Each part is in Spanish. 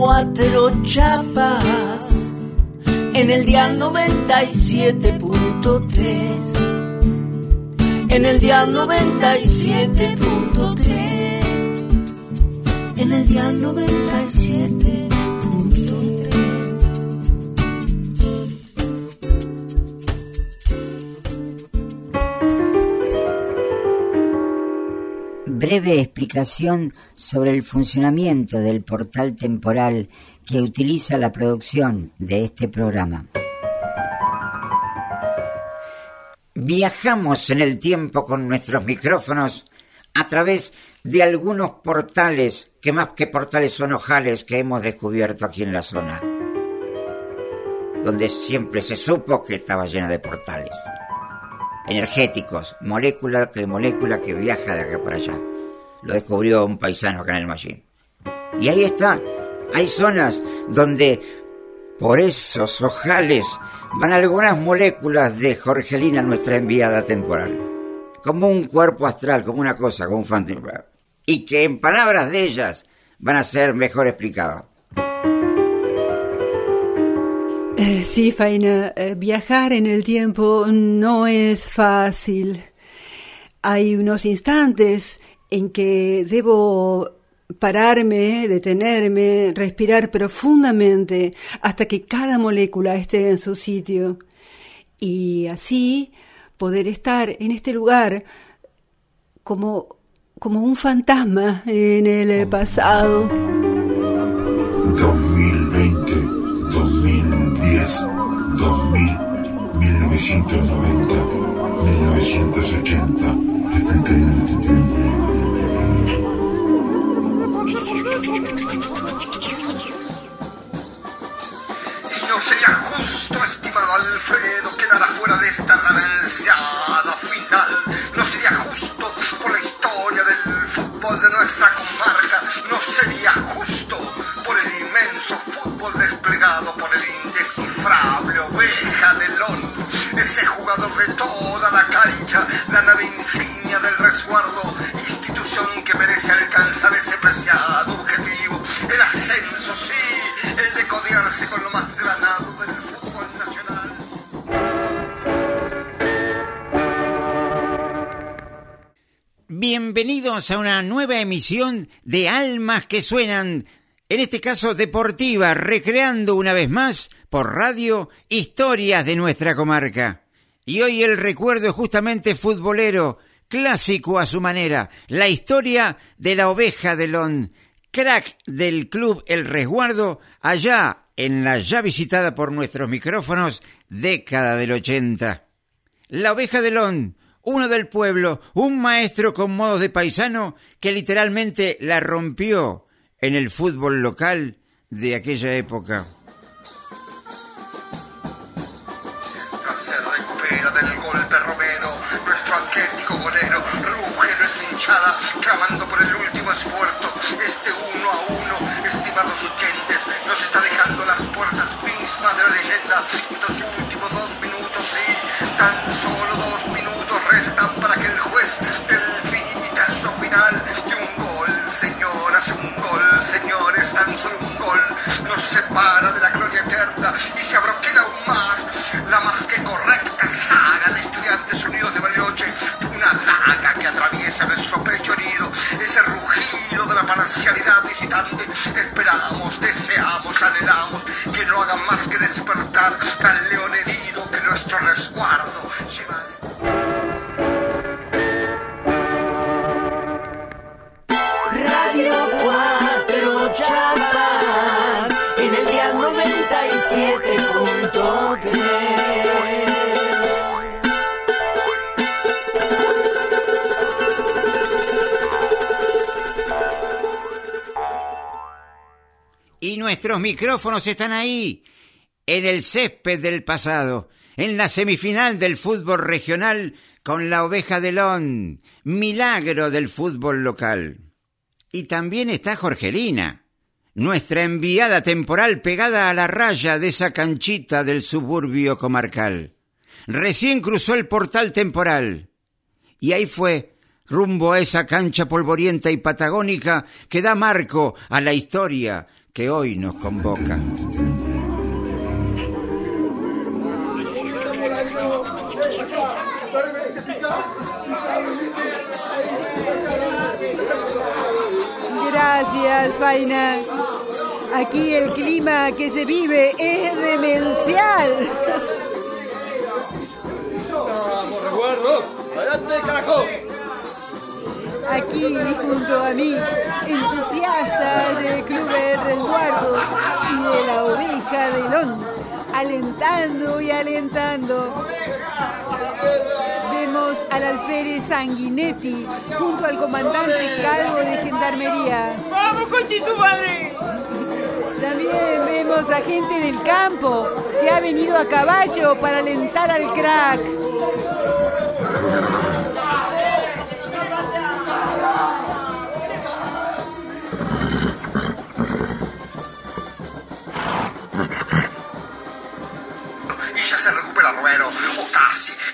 Cuatro Chapas en el día 97.3. En el día 97.3. En el día 97. Breve explicación sobre el funcionamiento del portal temporal que utiliza la producción de este programa. Viajamos en el tiempo con nuestros micrófonos a través de algunos portales, que más que portales son ojales que hemos descubierto aquí en la zona, donde siempre se supo que estaba llena de portales energéticos, molécula que molécula que viaja de acá para allá. Lo descubrió un paisano acá en el Machine. Y ahí está, hay zonas donde por esos ojales van algunas moléculas de Jorgelina, nuestra enviada temporal. Como un cuerpo astral, como una cosa, como un fantasma. Y que en palabras de ellas van a ser mejor explicados. Eh, sí, Faina, eh, viajar en el tiempo no es fácil. Hay unos instantes en que debo pararme, detenerme, respirar profundamente hasta que cada molécula esté en su sitio y así poder estar en este lugar como, como un fantasma en el pasado. 2020, 2010, 2000, 1990, 1980, 71, 71. Sería justo, estimado Alfredo, quedar afuera de esta gananciada final. No sería justo por la historia del fútbol de nuestra comarca. No sería justo por el inmenso fútbol desplegado por el indescifrable oveja de Lon. Ese jugador de toda la cancha, la nave insignia del resguardo, institución que merece alcanzar ese preciado objetivo. El ascenso, sí, el de codearse con lo Bienvenidos a una nueva emisión de Almas que Suenan, en este caso deportiva, recreando una vez más por radio historias de nuestra comarca. Y hoy el recuerdo es justamente futbolero, clásico a su manera, la historia de la oveja de Lon, crack del club El Resguardo, allá en la ya visitada por nuestros micrófonos década del 80. La oveja de Lon, uno del pueblo, un maestro con modos de paisano que literalmente la rompió en el fútbol local de aquella época. Clamando por el último esfuerzo. Este uno a uno, estimados oyentes, nos está dejando las puertas mismas de la leyenda. Estos últimos dos minutos, sí, tan solo dos minutos restan para que el juez del finitazo final de un gol, señoras, un gol, señores, tan solo un gol nos separa de la gloria eterna y se abroquela aún más la más que correcta saga de estudiantes unidos de Bariloche, una daga que atraviesa parcialidad visitante, esperamos, deseamos, anhelamos que no hagan más que despertar al Nuestros micrófonos están ahí, en el césped del pasado, en la semifinal del fútbol regional con la oveja de Lon, milagro del fútbol local. Y también está Jorgelina, nuestra enviada temporal pegada a la raya de esa canchita del suburbio comarcal. Recién cruzó el portal temporal y ahí fue, rumbo a esa cancha polvorienta y patagónica que da marco a la historia que hoy nos convoca. Gracias, Faina. Aquí el clima que se vive es demencial. ¡Vamos, recuerdo! ¡Adelante, carajo! Aquí junto a mí, entusiasta del Club de Resguardo y de la oveja de Lon, alentando y alentando. Vemos al alférez Sanguinetti junto al comandante Calvo de Gendarmería. ¡Vamos, conchito madre! También vemos a gente del campo que ha venido a caballo para alentar al crack. O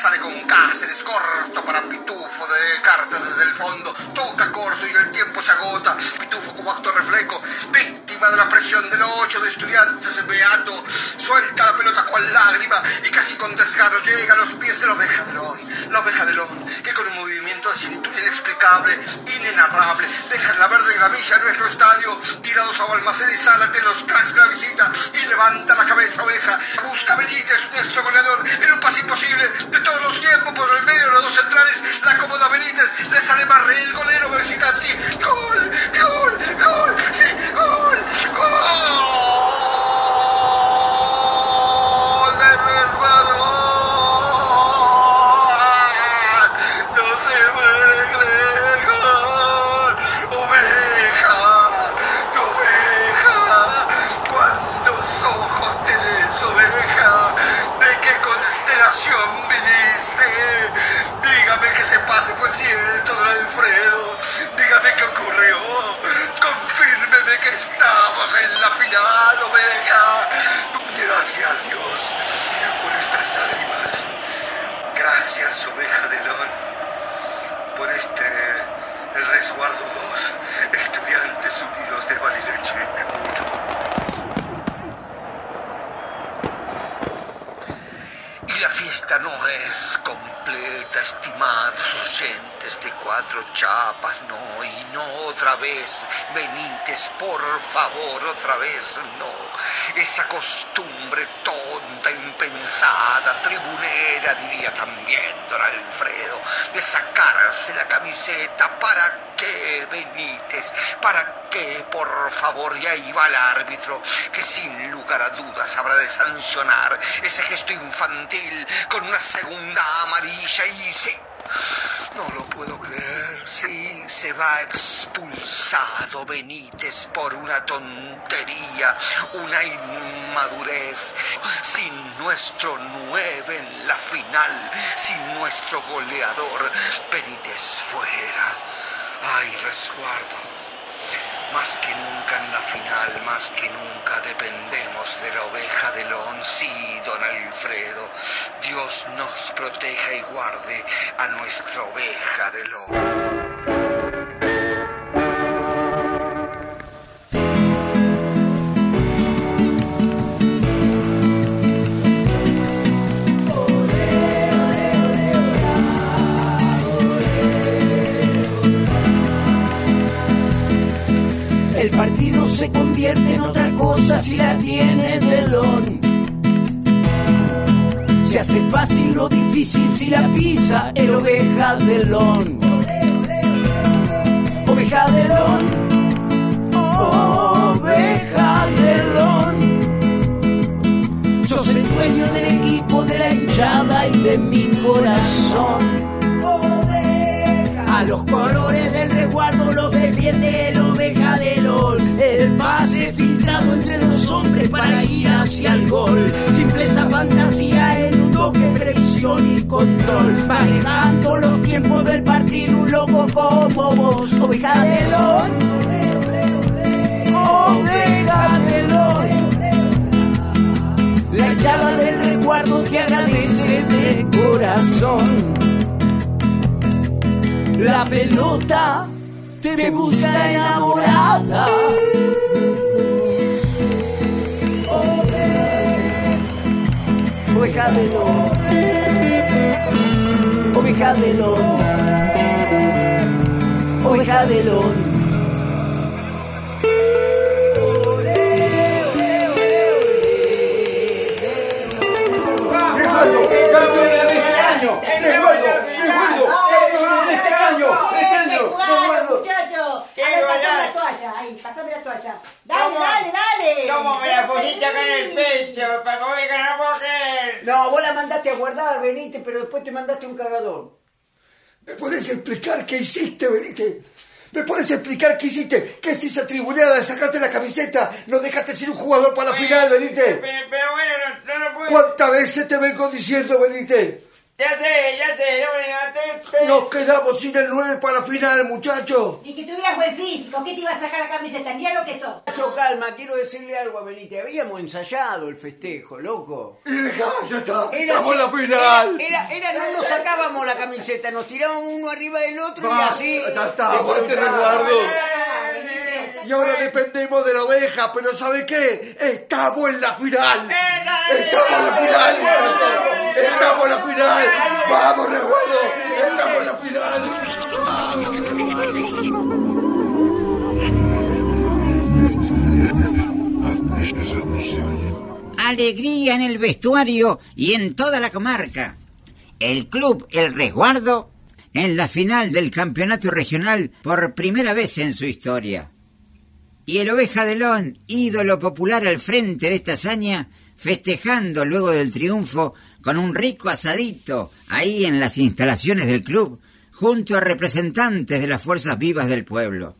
sale con Cáceres, corto para Pitufo de cartas desde el fondo, toca corto y el tiempo se agota, Pitufo como acto reflejo, víctima de la presión del 8 de estudiantes Beato, suelta la pelota cual lágrima y casi con desgarro llega a los pies de la oveja de Lon, la oveja de Lon, que con un movimiento de cintura inexplicable, inenarrable, deja en la verde gramilla de nuestro estadio, tirados a Balmaceda y Zárate los cracks de la visita y levanta la cabeza oveja, busca Benítez, nuestro goleador, en un pase imposible de todos los tiempos por el medio de los dos centrales, la acomoda Benítez, le sale Barré, el golero visitante, gol, gol, gol, sí, gol, gol 1. Y la fiesta no es completa, estimados oyentes de cuatro chapas, no, y no otra vez, Benítez, por favor, otra vez, no. Esa costumbre tonta, impensada, tribunera, diría también don Alfredo, de sacarse la camiseta, ¿para qué, Benítez? ¿Para qué, por favor? Y ahí va el árbitro, que sin lugar a dudas habrá de sancionar ese gesto infantil con una segunda amarilla y sí. No lo puedo creer, sí, se va expulsado Benítez por una tontería, una inmadurez, sin nuestro nueve en la final, sin nuestro goleador, Benítez fuera. Ay, resguardo. Más que nunca en la final, más que nunca dependemos de la oveja de Lon. Sí, don Alfredo, Dios nos proteja y guarde a nuestra oveja de Lon. Se convierte en otra cosa si la tiene Delón. Se hace fácil lo difícil si la pisa el oveja Delón. Oveja Delón. Oveja Delón. Sos el dueño del equipo, de la hinchada y de mi corazón. Los colores del resguardo, los del bien oveja del ol. El pase filtrado entre dos hombres para ir hacia el gol. Simpleza, fantasía en un toque, previsión y control. Manejando los tiempos del partido, un loco como vos, oveja del ol. Oveja del ol. La llave del resguardo te agradece de corazón. La pelota te busca enamorada. Oveja de lón, oveja de lón, oveja de lón. Toalla, ahí, pasame la toalla. Dale, dale, dale. ¿Cómo me la pusiste acá en el pecho? Para que ganar mujer. No, vos la mandaste a guardar, Benítez, pero después te mandaste un cagador. ¿Me puedes explicar qué hiciste, Benítez? ¿Me puedes explicar qué hiciste? ¿Qué es esa tribunada de sacarte la camiseta? ¿No dejaste ser un jugador para la final, Benítez? Pero, pero bueno, no, no lo puedo... ¿Cuántas veces te vengo diciendo, Benítez? Ya sé, ya sé, no me levanté. Nos quedamos sin el 9 para la final, muchacho. Y que tuvieras buen físico, ¿qué te iba a sacar la camiseta? Mira lo que sos. Nacho, calma, quiero decirle algo a Benítez. Habíamos ensayado el festejo, loco. Y dejá, ya está. Era Estamos en la final. Era, era, era, no nos sacábamos la camiseta, nos tirábamos uno arriba del otro y Va, así. Ya está, aguante resguardo. Dependemos de la oveja, pero ¿sabe qué? Estamos en la final. Estamos en la final. Estamos en la final. Vamos, resguardo. Estamos en la final. Alegría en el vestuario y en toda la comarca. El club El Resguardo en la final del campeonato regional por primera vez en su historia. Y el Oveja de Lón, ídolo popular al frente de esta hazaña, festejando luego del triunfo con un rico asadito ahí en las instalaciones del club, junto a representantes de las fuerzas vivas del pueblo.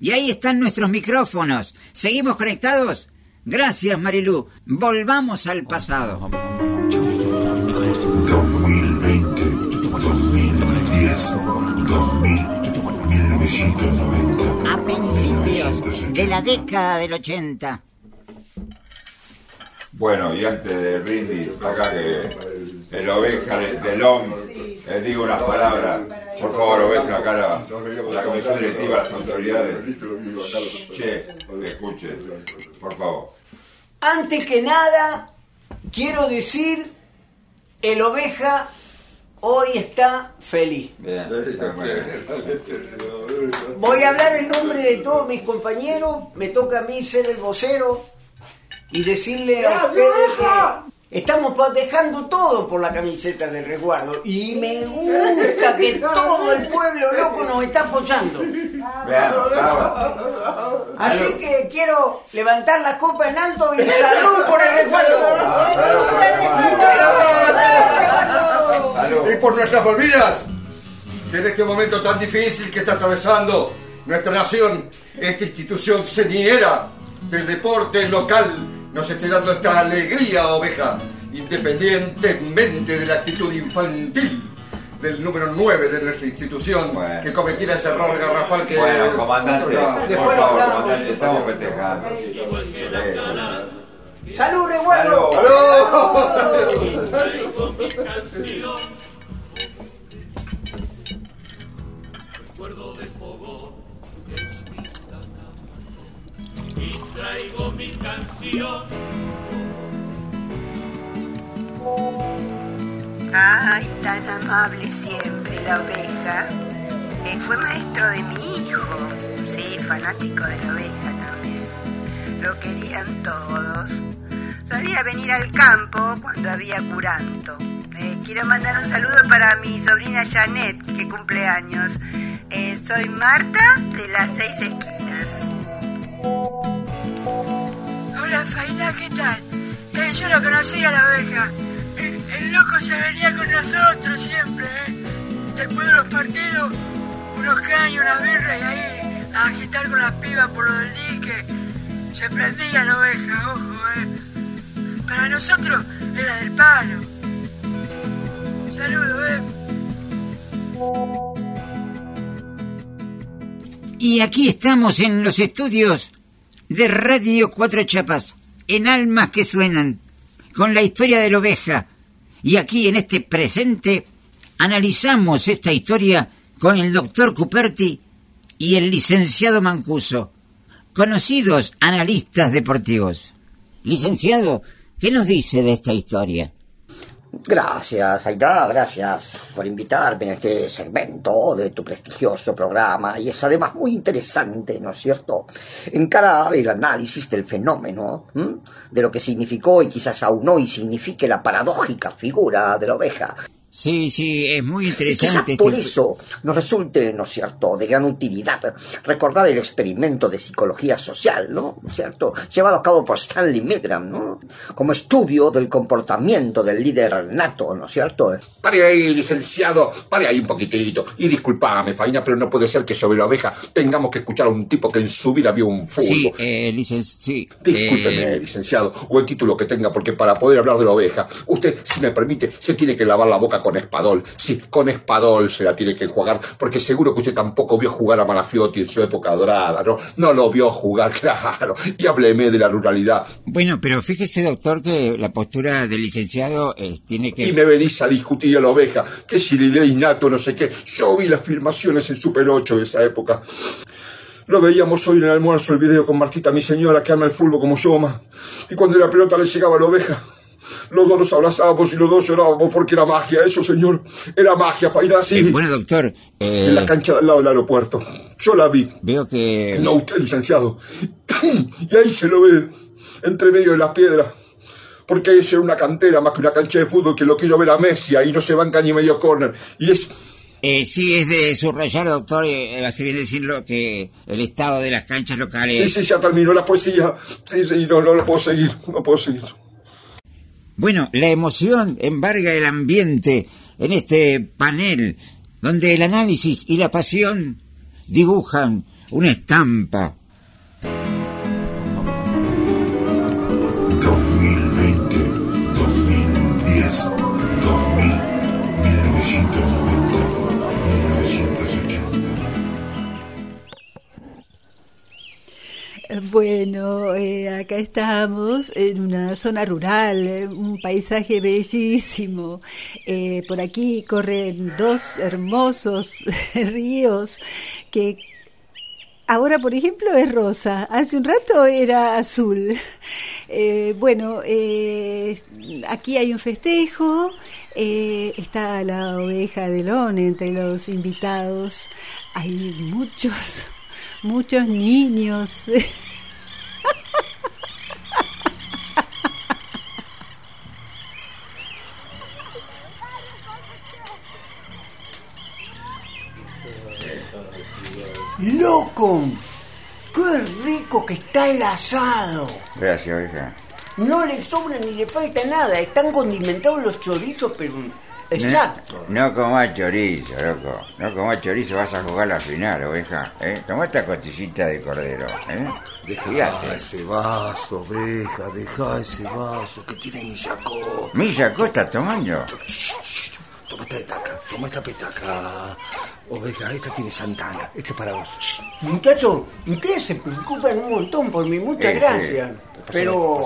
Y ahí están nuestros micrófonos. ¿Seguimos conectados? Gracias, Marilú. Volvamos al pasado. 2020, 2010, 2000, 1990. A principios 1980. de la década del 80. Bueno, y antes de brindis, acá que el oveja de, de Lom, les digo unas palabras. Por favor, oveja, acá la, la comisión directiva, las autoridades. Che, escuchen, por favor. Antes que nada, quiero decir, el oveja hoy está feliz. Bien, Voy a hablar en nombre de todos mis compañeros, me toca a mí ser el vocero y decirle a ustedes que estamos dejando todo por la camiseta del resguardo. Y me gusta que todo el pueblo loco nos está apoyando. Así que quiero levantar la copa en alto y salud por el resguardo. Y por nuestras Malvinas, que en este momento tan difícil que está atravesando nuestra nación, esta institución señera del deporte local nos esté dando esta alegría, oveja, independientemente de la actitud infantil del número 9 de nuestra institución Bueno. que cometiera ese error garrafal que... Bueno, comandante, por favor, comandante, estamos festejando. Eh, Salud, resguardo. Salud. ¡Aló! Ay, tan amable siempre la oveja. Eh, fue maestro de mi hijo. Sí, fanático de la oveja también. Lo querían todos. Solía venir al campo cuando había curanto. Eh, quiero mandar un saludo para mi sobrina Janet, que cumple años. Eh, soy Marta de las seis esquinas. Hola, Faina, ¿qué tal? Eh, yo lo conocía la oveja. El, loco se venía con nosotros siempre, ¿eh? Después de los partidos, unos caños, una birra y ahí a agitar con las pibas por lo del dique. Se prendía la oveja, ojo, ¿eh? Para nosotros era del palo. Saludos, ¿eh? Y aquí estamos en los estudios de Radio Cuatro Chapas, en Almas que Suenan, con la historia de la oveja, Y aquí en este presente analizamos esta historia con el doctor Cuperti y el licenciado Mancuso, conocidos analistas deportivos. Licenciado, ¿qué nos dice de esta historia? Gracias, Jaira, gracias por invitarme a este segmento de tu prestigioso programa y es además muy interesante, ¿no es cierto? Encara el análisis del fenómeno, de lo que significó y quizás aún hoy signifique la paradójica figura de la oveja. Sí, sí, es muy Y interesante. quizás por este- eso nos resulte, ¿no es cierto?, de gran utilidad recordar el experimento de psicología social, ¿no? ¿No es cierto?, llevado a cabo por Stanley Milgram, ¿no? Como estudio del comportamiento del líder nato, ¿no es cierto? Pare ahí, licenciado, pare ahí un poquitito. Y disculpame, Faina, pero no puede ser que sobre la oveja tengamos que escuchar a un tipo que en su vida vio un fútbol. Sí, eh, licen- sí, Discúlpeme, eh, licenciado, o el título que tenga, porque para poder hablar de la oveja, usted, si me permite, se tiene que lavar la boca con espadol. Sí, con espadol se la tiene que jugar, porque seguro que usted tampoco vio jugar a Malafiotti en su época dorada, ¿no? No lo vio jugar, claro. Y hábleme de la ruralidad. Bueno, pero fíjese, doctor, que la postura del licenciado eh, tiene que... Y me venís a discutir a la oveja, que si idea innato, no sé qué. Yo vi las filmaciones en Super 8 de esa época. Lo veíamos hoy en el almuerzo, el video con Martita, mi señora, que ama el fútbol como yo, ma. Y cuando la pelota le llegaba a la oveja, los dos nos abrazábamos y los dos llorábamos porque era magia, eso, señor. Era magia, Faina, así. Eh, bueno, doctor, eh, En la cancha al lado del aeropuerto. Yo la vi. veo que... No, usted, licenciado. Y ahí se lo ve, entre medio de las piedras. Porque eso era una cantera más que una cancha de fútbol que lo quiero ver a Messi y no se banca ni medio corner. Y es. Eh, sí, es de subrayar, doctor, eh, hace bien decirlo, que el estado de las canchas Sí, locales... sí, ya terminó la poesía. Sí, sí, no, no lo puedo seguir. No puedo seguir. Bueno, la emoción embarga el ambiente en este panel, donde el análisis y la pasión dibujan una estampa Bueno, eh, acá estamos en una zona rural, eh, un paisaje bellísimo. Eh, por aquí corren dos hermosos ríos que ahora, por ejemplo, es rosa. Hace un rato era azul. Eh, bueno, aquí hay un festejo. está la oveja de Lon entre los invitados. Hay muchos, muchos niños. ¡Loco! ¡Qué rico que está el asado! Gracias, oveja. No le sobra ni le falta nada. Están condimentados los chorizos, pero exacto. No, no comas chorizo, loco. No comas chorizo, vas a jugar la final, oveja. ¿eh? Tomá esta costillita de cordero. ¿eh? Fíjate. Deja ese vaso, oveja, deja ese vaso que tiene mi yacó. Milla Costa tomando. Toma esta petaca, toma esta petaca. Oveja, esta tiene Santana, este es para vos. Muchachos, ustedes se preocupan un montón por mí, muchas Eh, gracias. eh, pero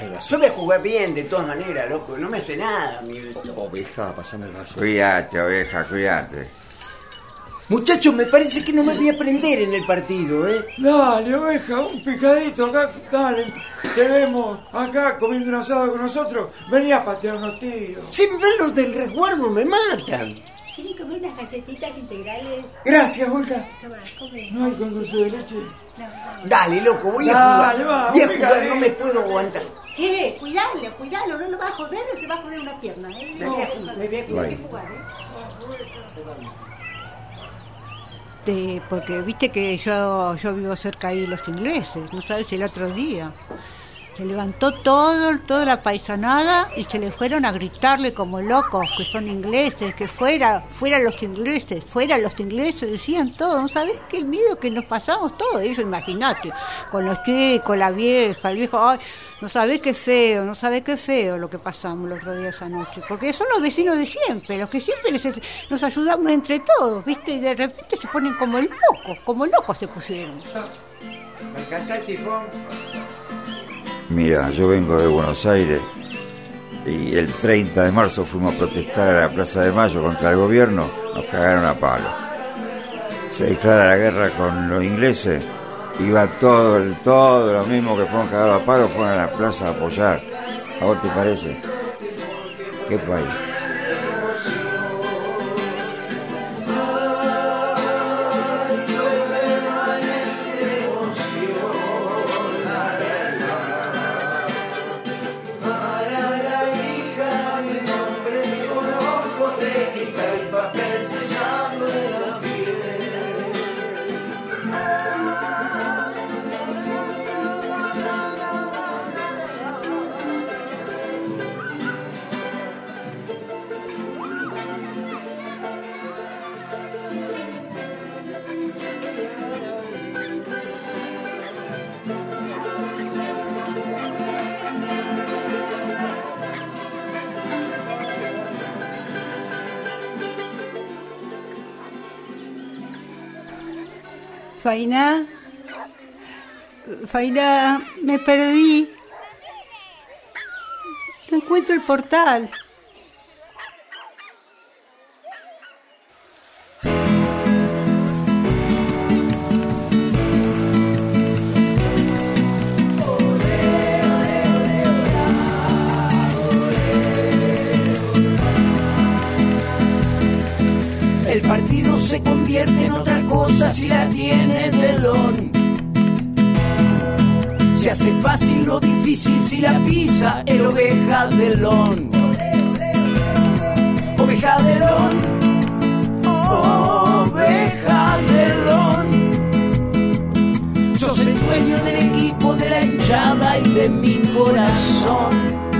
el vaso. yo voy a jugar bien de todas maneras, loco. No me hace nada, mi Oveja, pasame el vaso. Cuídate, oveja, cuídate. Muchachos, me parece que no me voy a prender en el partido, ¿eh? Dale, oveja, un picadito acá, dale. Te vemos acá comiendo un asado con nosotros. Vení a patear unos tiros. Si me ven los del resguardo, me matan. ¿Quieren comer unas galletitas integrales? Gracias, Olga. Toma, come. No hay con dulce de leche. Dale, loco, voy a Dale, jugar. va, voy a jugar, no me puedo aguantar. Che, cuidalo, cuidalo, no lo va a joder o se va a joder una pierna, ¿eh? Voy a jugar, jugar. que jugar, ¿eh? De- porque viste que yo, yo vivo cerca ahí de los ingleses, no sabes el otro día. Se levantó todo, toda la paisanada y se le fueron a gritarle como locos que son ingleses, que fuera, fuera los ingleses, fuera los ingleses, decían todo. ¿No sabés qué miedo que nos pasamos todo eso? Imagínate, con los chicos, la vieja, el viejo, ay, no sabés qué feo, no sabés qué feo lo que pasamos el otro día esa noche. Porque son los vecinos de siempre, los que siempre nos ayudamos entre todos, ¿viste? Y de repente se ponen como locos, como locos se pusieron. ¿Me alcanza el? Mira, yo vengo de Buenos Aires y el 30 de marzo fuimos a protestar a la Plaza de Mayo contra el gobierno, nos cagaron a palo. Se declara la guerra con los ingleses, iba todo, el, todo lo mismo que fueron cagados a palo, fueron a la plaza a apoyar. ¿A vos te parece? ¿Qué país? Faina, Faina, me perdí. No encuentro el portal. Hace fácil lo difícil si la pisa el oveja Delón. Oveja Delón. Oveja Delón. Sos el dueño del equipo, de la hinchada y de mi corazón.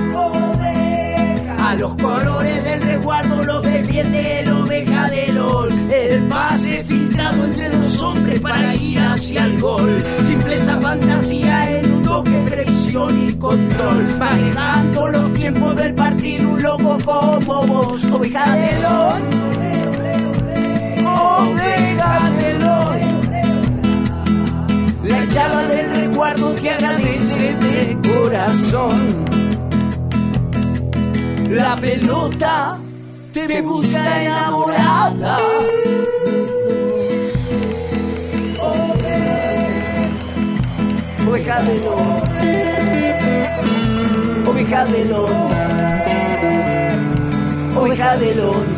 Los colores del resguardo los defiende el oveja de LOL. El pase filtrado entre dos hombres para ir hacia el gol. Simpleza, fantasía en un toque, previsión y control. Manejando los tiempos del partido, un loco como vos. Oveja de LOL. Oveja de La pelota te busca enamorada. Oveja de lón, oveja de lón, oveja de lón.